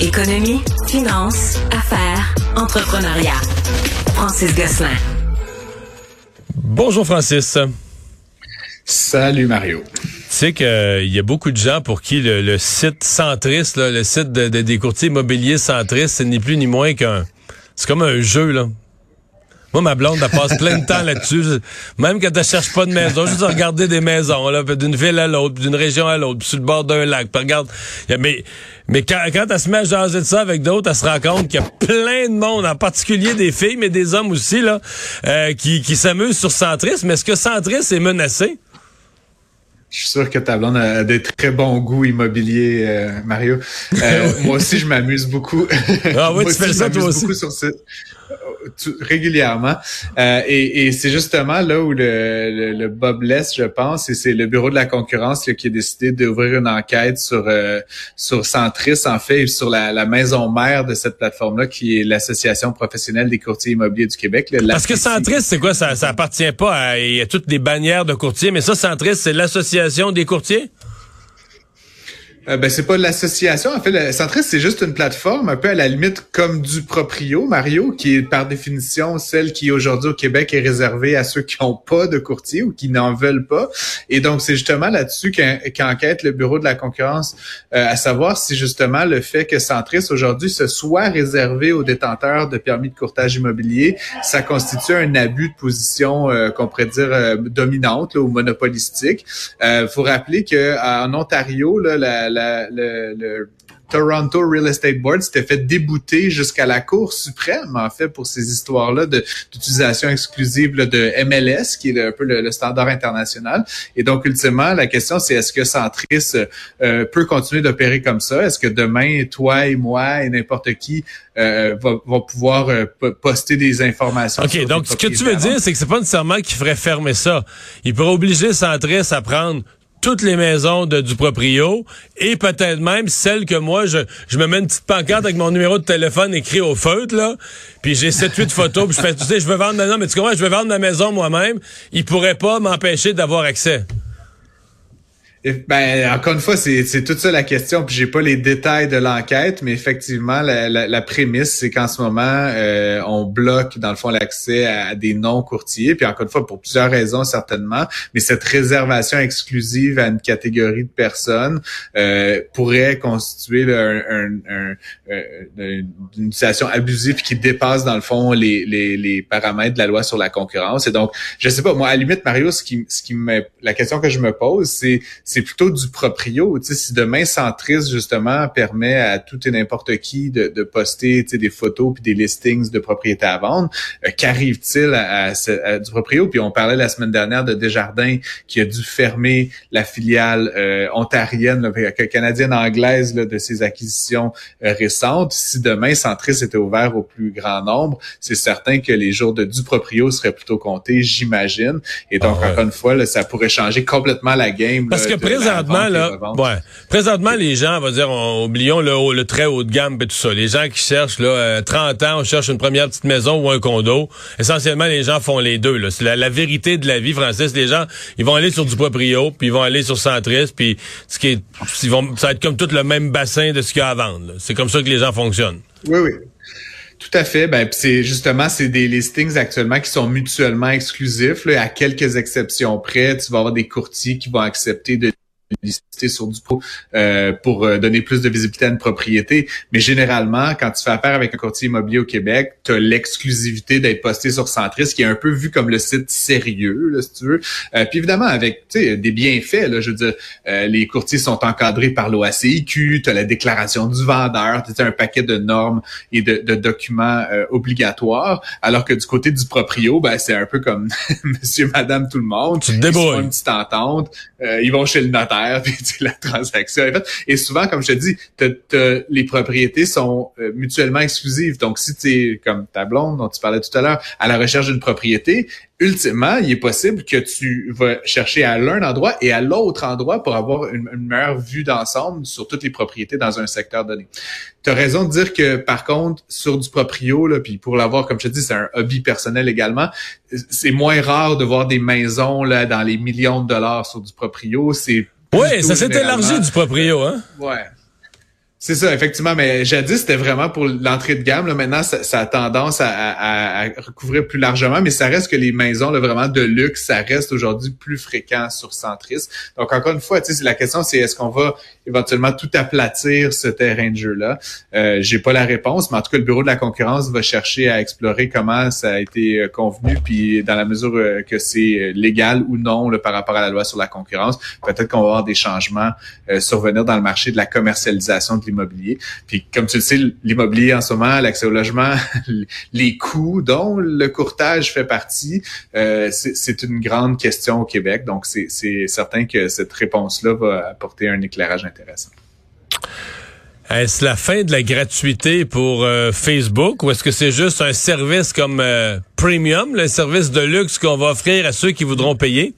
Économie, finance, affaires, entrepreneuriat. Francis Gosselin. Bonjour Francis. Salut Mario. Tu sais qu'il y a beaucoup de gens pour qui le, site centriste, là, le site de, des courtiers immobiliers centristes, c'est ni plus ni moins qu'un... C'est comme un jeu, là. Moi, ma blonde, elle passe plein de temps là-dessus. Même quand elle cherche pas de maison, juste à regarder des maisons, là, d'une ville à l'autre, d'une région à l'autre, sur le bord d'un lac. Puis regarde, mais, mais quand, quand elle se met à jaser de ça avec d'autres, elle se rend compte qu'il y a plein de monde, en particulier des filles, mais des hommes aussi, là, euh, qui, qui s'amusent sur Centris. Mais est-ce que Centris est menacé? Je suis sûr que ta blonde a des très bons goûts immobiliers, euh, Mario. Euh, moi aussi, je m'amuse beaucoup. Ah oui, tu fais ça toi aussi. Sur ce régulièrement. Euh, et, et c'est justement là où le, le, le blesse, je pense, et c'est le bureau de la concurrence qui a décidé d'ouvrir une enquête sur euh, sur Centris, en fait, et sur la, la, maison mère de cette plateforme-là, qui est l'Association professionnelle des courtiers immobiliers du Québec. Parce que Centris, c'est quoi? Ça, ça appartient pas à... Il y a toutes les bannières de courtiers, mais ça, Centris, c'est l'Association des courtiers? Euh, ben c'est pas l'association. En fait, le Centris, c'est juste une plateforme, un peu à la limite comme du proprio, Mario, qui est par définition celle qui aujourd'hui au Québec est réservée à ceux qui n'ont pas de courtier ou qui n'en veulent pas. Et donc, c'est justement là-dessus qu'enquête le Bureau de la concurrence, euh, à savoir si justement le fait que Centris aujourd'hui se soit réservé aux détenteurs de permis de courtage immobilier, ça constitue un abus de position euh, qu'on pourrait dire dominante ou monopolistique. Il faut rappeler qu'en Ontario, là, le, le, Toronto Real Estate Board s'était fait débouter jusqu'à la Cour suprême, en fait, pour ces histoires-là d'utilisation exclusive de MLS, qui est un peu le, standard international. Et donc, ultimement, la question, c'est est-ce que Centris euh, peut continuer d'opérer comme ça? Est-ce que demain, toi et moi et n'importe qui euh, va, pouvoir euh, poster des informations? OK, donc ce que tu veux dire, c'est que c'est pas nécessairement qu'il ferait fermer ça. Il pourrait obliger Centris à prendre toutes les maisons de, du proprio et peut-être même celles que moi, je, je me mets une petite pancarte avec mon numéro de téléphone écrit au feutre, là, puis j'ai 7-8 photos, puis je fais, tu sais, je veux vendre ma maison, mais tu comprends, je veux vendre ma maison moi-même, il pourrait pas m'empêcher d'avoir accès. Ben, encore une fois, c'est toute ça la question. Puis j'ai pas les détails de l'enquête, mais effectivement, la, la, prémisse, c'est qu'en ce moment, euh, on bloque dans le fond l'accès à, des non courtiers. Puis encore une fois, pour plusieurs raisons certainement, mais cette réservation exclusive à une catégorie de personnes euh, pourrait constituer un, un, euh, une situation abusive qui dépasse dans le fond les, les, les, paramètres de la loi sur la concurrence. Et donc, je sais pas, moi à la limite, Mario, ce qui, ce qui me, la question que je me pose, c'est c'est plutôt du proprio. Tu sais, si demain Centris justement permet à tout et n'importe qui de, de poster tu sais, des photos puis des listings de propriétés à vendre, euh, qu'arrive-t-il à, du proprio? Puis on parlait la semaine dernière de Desjardins qui a dû fermer la filiale euh, ontarienne, là, canadienne anglaise là, de ses acquisitions euh, récentes. Si demain Centris était ouvert au plus grand nombre, c'est certain que les jours de du proprio seraient plutôt comptés, j'imagine. Et donc ah encore une fois, là, ça pourrait changer complètement la game. Parce que présentement, là, ouais, présentement, les gens, on va dire, oublions le, le très haut de gamme et tout ça. Les gens qui cherchent, là, 30 euh, ans, on cherche une première petite maison ou un condo. Essentiellement, les gens font les deux, là. C'est la, vérité de la vie, Francis. Les gens, ils vont aller sur du proprio, puis ils vont aller sur Centris, puis ce qui est, ils vont, ça va être comme tout le même bassin de ce qu'il y a à vendre. C'est comme ça que les gens fonctionnent. Oui, oui. Tout à fait. Ben, c'est justement c'est des listings actuellement qui sont mutuellement exclusifs. Là, à quelques exceptions près, tu vas avoir des courtiers qui vont accepter de lister sur du pro euh, pour euh, donner plus de visibilité à une propriété. Mais généralement, quand tu fais affaire avec un courtier immobilier au Québec, tu as l'exclusivité d'être posté sur Centris, qui est un peu vu comme le site sérieux, là, si tu veux. Euh, puis évidemment, avec des bienfaits, là, je veux dire, les courtiers sont encadrés par l'OACIQ, tu as la déclaration du vendeur, tu as un paquet de normes et de, de documents obligatoires, alors que du côté du proprio, ben, c'est un peu comme monsieur, madame, tout le monde. Tu te débrouilles. Ils une petite entente, ils vont chez le notaire la transaction. Et souvent, comme je te dis, les propriétés sont euh, mutuellement exclusives. Donc, si tu es comme ta blonde dont tu parlais tout à l'heure, à la recherche d'une propriété, ultimement, il est possible que tu vas chercher à l'un endroit et à l'autre endroit pour avoir une, meilleure vue d'ensemble sur toutes les propriétés dans un secteur donné. Tu as raison de dire que, par contre, sur du proprio, là, puis pour l'avoir, comme je te dis, c'est un hobby personnel également, c'est moins rare de voir des maisons là dans les millions de dollars sur du proprio. C'est oui, ça s'est élargi du proprio, hein? Ouais. C'est ça, effectivement, mais jadis, c'était vraiment pour l'entrée de gamme. Là. Maintenant, ça, a tendance à, recouvrir plus largement, mais ça reste que les maisons là, vraiment de luxe, ça reste aujourd'hui plus fréquent sur Centris. Donc, encore une fois, la question, c'est est-ce qu'on va éventuellement tout aplatir ce terrain de jeu-là? Euh, J'ai pas la réponse, mais en tout cas, le Bureau de la concurrence va chercher à explorer comment ça a été euh, convenu, puis dans la mesure euh, que c'est euh, légal ou non par rapport à la loi sur la concurrence, peut-être qu'on va avoir des changements survenir dans le marché de la commercialisation l'immobilier. Puis comme tu le sais, l'immobilier en ce moment, l'accès au logement, les coûts dont le courtage fait partie, euh, c'est une grande question au Québec. Donc c'est certain que cette réponse-là va apporter un éclairage intéressant. Est-ce la fin de la gratuité pour euh, Facebook ou est-ce que c'est juste un service comme euh, Premium, le service de luxe qu'on va offrir à ceux qui voudront payer?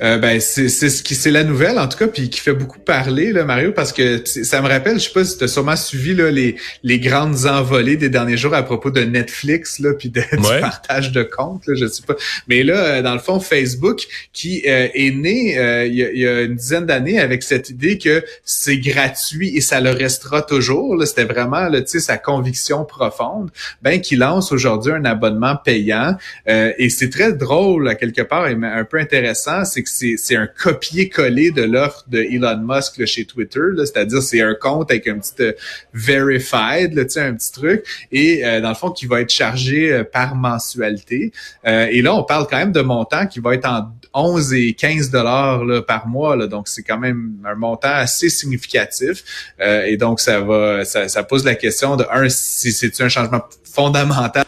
Euh, ben c'est ce qui c'est la nouvelle en tout cas puis qui fait beaucoup parler là Mario parce que ça me rappelle je sais pas si tu as sûrement suivi là les les grandes envolées des derniers jours à propos de Netflix là puis de, du partage de comptes là, je sais pas. Mais là euh, dans le fond Facebook qui euh, est né il y, a, une dizaine d'années avec cette idée que c'est gratuit et ça le restera toujours là. C'était vraiment là tu sais sa conviction profonde ben qui lance aujourd'hui un abonnement payant. Et c'est très drôle à quelque part et un peu intéressant c'est c'est un copier-coller de l'offre de Elon Musk chez Twitter. C'est-à-dire, c'est un compte avec un petit euh, verified, là, un petit truc, et euh, dans le fond, qui va être chargé euh, par mensualité. et là, on parle quand même de montant qui va être en 11 et 15 dollars par mois. Là, donc, c'est quand même un montant assez significatif. et donc, ça va, ça, ça pose la question de un, si c'est un changement fondamental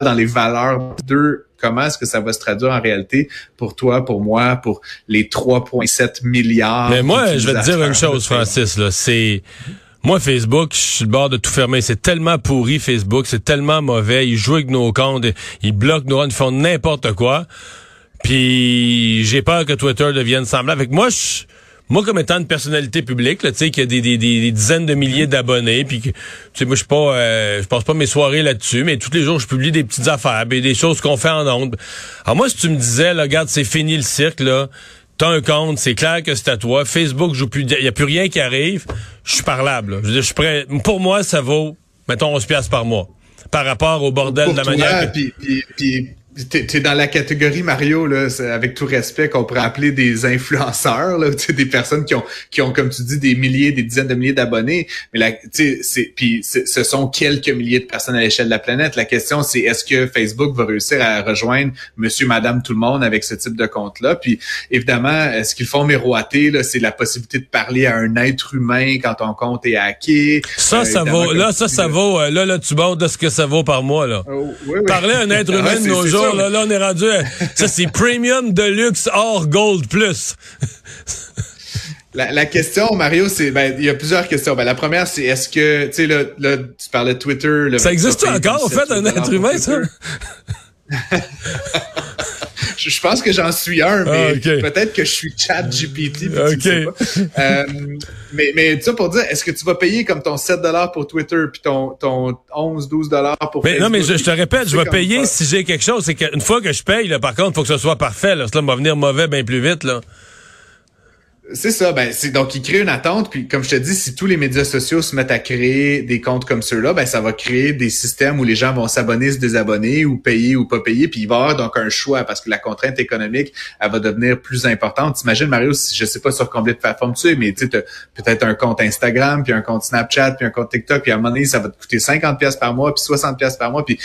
dans les valeurs. Deux, comment est-ce que ça va se traduire en réalité pour toi, pour moi, pour les 3,7 milliards. Mais moi, je vais te dire une chose, Francis, là, c'est moi, Facebook, je suis le bord de tout fermer. C'est tellement pourri, Facebook. C'est tellement mauvais. Ils jouent avec nos comptes. Ils bloquent nos comptes. Ils font n'importe quoi. Puis, j'ai peur que Twitter devienne semblable. Avec moi, je, moi, comme étant une personnalité publique, tu sais, qui a des, des, des, dizaines de milliers d'abonnés, puis tu sais, moi, je suis pas, euh, je passe pas mes soirées là-dessus, mais tous les jours, je publie des petites affaires, des choses qu'on fait en ondes. Alors moi, si tu me disais, là, regarde, c'est fini le cirque, là, t'as un compte, c'est clair que c'est à toi, Facebook joue plus, il y a plus rien qui arrive, je suis parlable. Je, je suis prêt. Pour moi, ça vaut, mettons, 11 piastres par mois, par rapport au bordel de la manière. T'es es dans la catégorie Mario là, avec tout respect qu'on pourrait appeler des influenceurs là, des personnes qui ont qui ont comme tu dis des milliers, des dizaines de milliers d'abonnés, mais c'est puis ce sont quelques milliers de personnes à l'échelle de la planète. La question c'est est-ce que Facebook va réussir à rejoindre Monsieur, Madame, tout le monde avec ce type de compte là Puis évidemment, ce qu'ils font miroiter là, c'est la possibilité de parler à un être humain quand ton compte est hacké. Ça, ça euh, vaut. Là, ça, ça vaut. Euh, là, là, tu bordes de ce que ça vaut par mois là. Oh, parler à un être humain de nos jours là, on est rendu. ça, c'est Premium Deluxe hors Gold Plus. La, question, Mario, c'est ben il y a plusieurs questions. Ben la première, c'est est-ce que tu sais là, là, tu parlais de Twitter. ça existe encore, en fait, un être humain, ça? je, pense que j'en suis un, mais ah, peut-être que je suis chat GPT. Euh, mais mais ça pour dire, est-ce que tu vas payer comme ton 7 pour Twitter puis ton, ton 11, 12 pour mais Non, mais je, te répète, je vais payer si j'ai quelque chose. C'est qu'une fois que je paye, là, par contre, il faut que ce soit parfait. Là. Cela va venir mauvais bien plus vite. Là. C'est ça, ben c'est donc il crée une attente, puis comme je te dis, si tous les médias sociaux se mettent à créer des comptes comme ceux-là, ben ça va créer des systèmes où les gens vont s'abonner, se désabonner, ou payer ou pas payer, puis il va y avoir donc un choix parce que la contrainte économique, elle va devenir plus importante. T'imagines Mario, si je sais pas sur combien de plateformes tu es, mais tu sais, peut-être un compte Instagram, puis un compte Snapchat, puis un compte TikTok, puis à un moment donné, ça va te coûter 50 pièces par mois, puis 60 pièces par mois, puis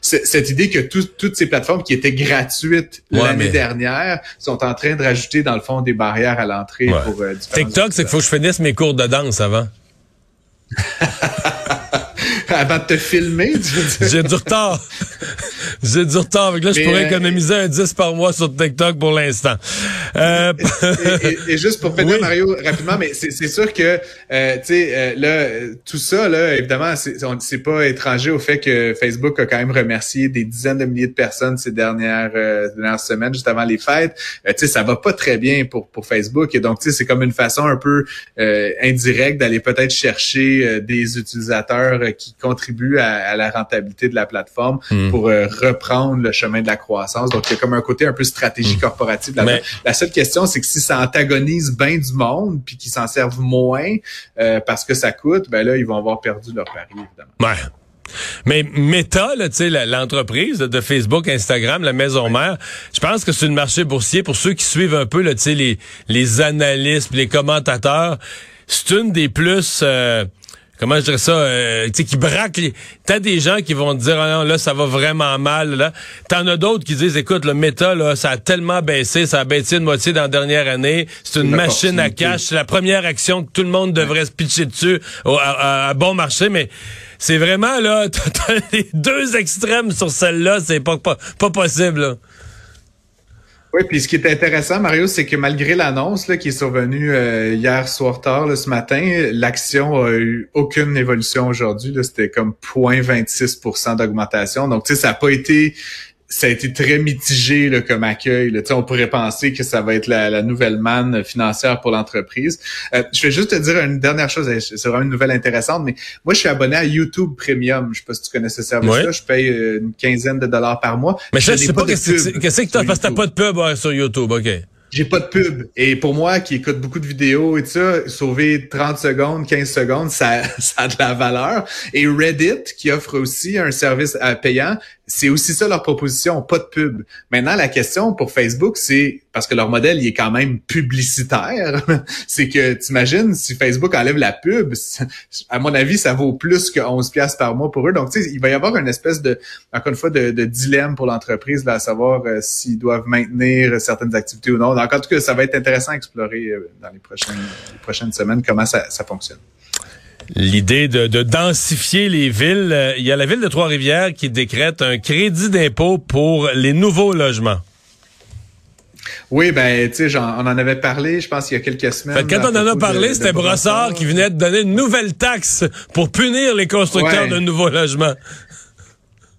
cette idée que toutes ces plateformes qui étaient gratuites l'année dernière sont en train de rajouter dans le fond des barrières à l'entrée pour euh, TikTok, c'est qu'il faut que je finisse mes cours de danse avant. avant de te filmer, J'ai du retard. J'ai du retard. Là, je pourrais euh, économiser un 10 par mois sur TikTok pour l'instant. Euh, et, et- et juste pour finir, Oui. Mario, rapidement, mais c'est sûr que, euh, tu sais, euh, là, tout ça, là, évidemment, c'est pas étranger au fait que Facebook a quand même remercié des dizaines de milliers de personnes ces dernières, euh, dernières semaines, juste avant les fêtes. Tu sais, ça va pas très bien pour, pour Facebook. Et donc, tu sais, c'est comme une façon un peu indirecte d'aller peut-être chercher des utilisateurs qui contribuent à, à la rentabilité de la plateforme Hmm. pour euh, reprendre le chemin de la croissance. Donc, il y a comme un côté un peu stratégie corporative là-dedans. Mais- La seule question, c'est que si ça antagonise bien du monde, puis qu'ils s'en servent moins euh, parce que ça coûte, ben là, ils vont avoir perdu leur pari, évidemment. Ouais. Mais Meta, l'entreprise de Facebook, Instagram, la maison mère, je pense que c'est une marché boursier pour ceux qui suivent un peu, là, tu sais, les, les analystes, les commentateurs. C'est une des plus, euh, comment je dirais ça, euh, tu sais, qui braquent les... T'as des gens qui vont te dire, ah non, là, ça va vraiment mal, là. T'en as d'autres qui disent, écoute, le Meta, là, ça a tellement baissé, ça a baissé de moitié dans la dernière année. C'est une une machine à cash. C'est la première action que tout le monde devrait se pitcher dessus au- à, à- à bon marché, mais c'est vraiment là, t'as t'as les deux extrêmes sur celle-là, c'est pas, pas, pas possible. là. Oui, puis ce qui est intéressant, Mario, c'est que malgré l'annonce qui est survenue euh, hier soir tard, là, ce matin, l'action a eu aucune évolution aujourd'hui. C'était comme 0.26% d'augmentation. Donc, tu sais, ça n'a pas été ça a été très mitigé là, comme accueil. Là. On pourrait penser que ça va être la, la nouvelle manne financière pour l'entreprise. Euh, je vais juste te dire une dernière chose. C'est vraiment une nouvelle intéressante, mais moi, je suis abonné à YouTube Premium. Je sais pas si tu connais ce service-là. Ouais. Je paye euh, une quinzaine de dollars par mois. Mais n'ai je sais pas de qu'est-ce que qu'est-ce que t'as, parce que t'as pas de pub ouais, sur YouTube, OK. J'ai pas de pub. Et pour moi, qui écoute beaucoup de vidéos et tout ça, sauver 30 secondes, 15 secondes, ça, ça a de la valeur. Et Reddit, qui offre aussi un service euh, payant, c'est aussi ça leur proposition, pas de pub. Maintenant, la question pour Facebook, c'est, parce que leur modèle, il est quand même publicitaire, c'est que, t'imagines, si Facebook enlève la pub, à mon avis, ça vaut plus que 11 piastres par mois pour eux. Donc, tu sais, il va y avoir une espèce de, encore une fois, de, dilemme pour l'entreprise, à savoir euh, s'ils doivent maintenir certaines activités ou non. Donc, en tout cas, ça va être intéressant à explorer euh, dans les prochaines, les prochaines semaines comment ça, ça fonctionne. L'idée de, de densifier les villes. euh, Il y a la ville de Trois-Rivières qui décrète un crédit d'impôt pour les nouveaux logements. Oui, ben, tu sais, on en avait parlé, je pense, il y a quelques semaines. Fait que quand on en a parlé, c'était Brossard qui venait de donner une nouvelle taxe pour punir les constructeurs Ouais. de nouveaux logements.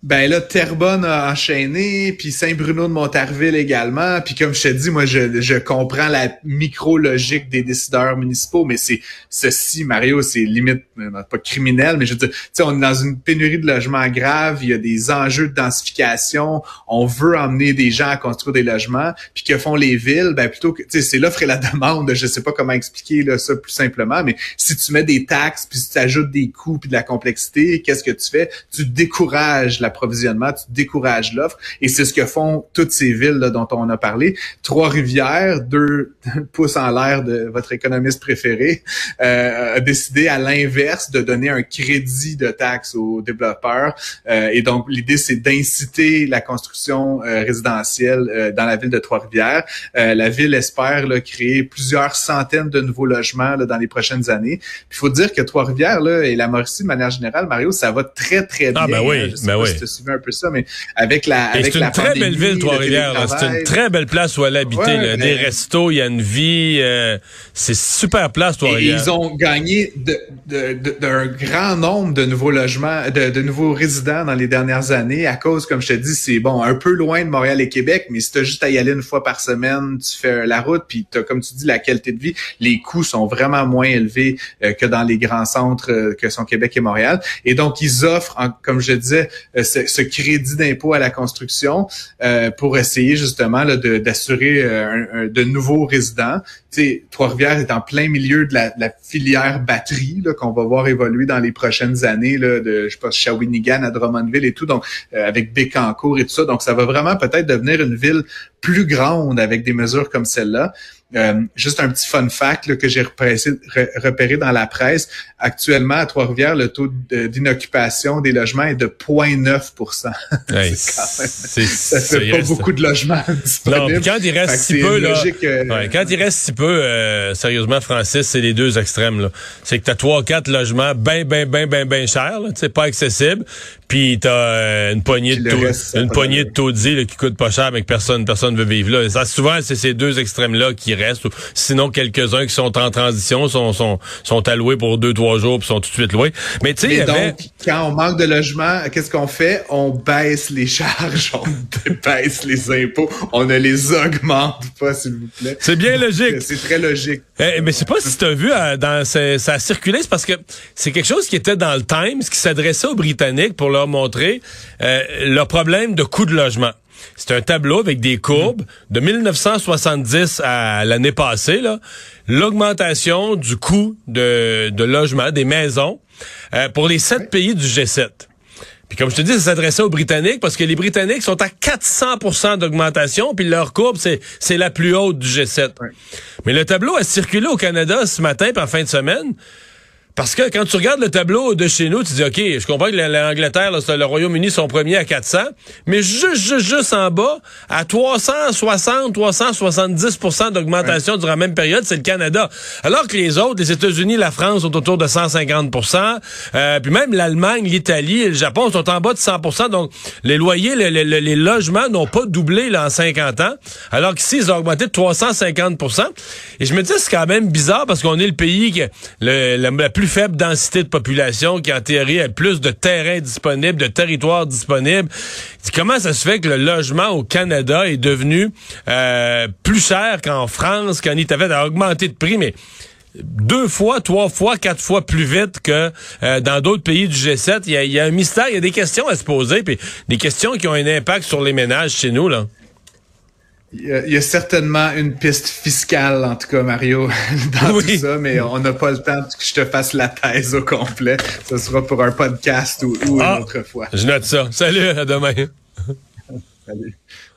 Ben là, Terrebonne a enchaîné, puis Saint-Bruno de Montarville également. Puis comme je te dis, moi, je, je comprends la micro-logique des décideurs municipaux, mais c'est ceci, Mario, c'est limite, euh, pas criminel, mais je veux dire, tu sais, on est dans une pénurie de logements grave, il y a des enjeux de densification, on veut emmener des gens à construire des logements, puis que font les villes, ben plutôt que, tu sais, c'est l'offre et la demande, je sais pas comment expliquer là, ça plus simplement, mais si tu mets des taxes, puis si tu ajoutes des coûts, puis de la complexité, qu'est-ce que tu fais? Tu décourages l'approvisionnement, tu décourages l'offre, et c'est ce que font toutes ces villes là, dont on a parlé. Trois-Rivières, deux pouces en l'air de votre économiste préféré, euh, a décidé à l'inverse de donner un crédit de taxes aux développeurs. Euh, et donc, l'idée, c'est d'inciter la construction euh, résidentielle euh, dans la ville de Trois-Rivières. La ville espère là, créer plusieurs centaines de nouveaux logements là, dans les prochaines années. Il faut dire que Trois-Rivières et la Mauricie, de manière générale, Mario, ça va très, très bien. Ah, ben oui, hein. Ben oui. si tu un peu ça, mais avec la avec c'est la une très belle ville, le Trois-Rivières. C'est une très belle place où aller habiter. Ouais, là. mais- Des restos, il y a une vie. euh, c'est super place, Trois-Rivières. ils ont gagné de- de- de- d'un grand nombre de nouveaux logements, de, de nouveaux résidents dans les dernières années à cause, comme je te dis, c'est bon, un peu loin de Montréal et Québec, mais si tu as juste à y aller une fois par semaine, tu fais la route, puis tu comme tu dis, la qualité de vie, les coûts sont vraiment moins élevés euh, que dans les grands centres euh, que sont Québec et Montréal. Et donc, ils offrent, en- comme je disais, euh, ce, ce crédit d'impôt à la construction euh, pour essayer justement là, de- d'assurer euh, de nouveaux résidents Trois-Rivières est en plein milieu de la, de la filière batterie qu'on va voir évoluer dans les prochaines années, là, de je pas, Shawinigan à Drummondville et tout, donc euh, avec Bécancour et tout ça. Donc, ça va vraiment peut-être devenir une ville plus grande avec des mesures comme celle-là. Euh, juste un petit fun fact là, que j'ai repéré, re- repéré dans la presse. Actuellement, à Trois-Rivières, le taux d'inoccupation des logements est de 0,9 Hey, Ça fait pas beaucoup de logements disponibles. quand il reste si peu, là. euh, ouais, quand il reste si peu, euh, sérieusement, Francis, c'est les deux extrêmes. C'est que t'as trois, quatre logements ben, ben, ben, ben, ben chers. C'est pas accessible. puis t'as euh, une poignée Puis de taux- reste, une poignée de taudis là, qui coûte pas cher mais que personne personne veut vivre là. Ça, souvent c'est ces deux extrêmes là qui restent sinon quelques-uns qui sont en transition sont sont sont alloués pour deux trois jours puis sont tout de suite loués. Mais tu sais avait donc, quand on manque de logement, qu'est-ce qu'on fait? On baisse les charges, on baisse les impôts, on ne les augmente pas, s'il vous plaît. c'est bien logique. C'est très logique. Eh, mais c'est pas si t'as vu euh, dans ça, ça a circulé, c'est parce que c'est quelque chose qui était dans le Times, qui s'adressait aux Britanniques pour leur montrer euh, leur problème de coût de logement. C'est un tableau avec des courbes de 1970 à l'année passée, là, l'augmentation du coût de, de logement des maisons euh, pour les sept pays du G7. Puis comme je te dis, ça s'adressait aux Britanniques parce que les Britanniques sont à 400% d'augmentation, puis leur courbe, c'est, c'est la plus haute du G7. Mais le tableau a circulé au Canada ce matin, puis en fin de semaine. Parce que quand tu regardes le tableau de chez nous, tu dis, OK, je comprends que la- l'Angleterre, le Royaume-Uni sont premiers à 400, mais juste, juste, juste en bas, à 360, 370% d'augmentation durant la même période, c'est le Canada. Alors que les autres, les États-Unis, la France, sont autour de 150% euh, puis même l'Allemagne, l'Italie et le Japon sont en bas de 100% Donc, les loyers, le- le- le- les logements n'ont pas doublé là, en 50 ans, alors qu'ici, ils ont augmenté de 350% Et je me dis, c'est quand même bizarre parce qu'on est le pays qui a le- la, la plus faible densité de population, qui en théorie a plus de terrains disponibles, de territoires disponibles. Comment ça se fait que le logement au Canada est devenu euh, plus cher qu'en France, qu'en Italie, a augmenté de prix, mais deux fois, trois fois, quatre fois plus vite que euh, dans d'autres pays du G7. Il y, y a un mystère, il y a des questions à se poser, puis des questions qui ont un impact sur les ménages chez nous, là. Il y, a, il y a certainement une piste fiscale, en tout cas, Mario, dans Oui. tout ça, mais on n'a pas le temps que je te fasse la thèse au complet. Ce sera pour un podcast ou, ou Ah. une autre fois. Je note ça. Salut, à demain. Salut.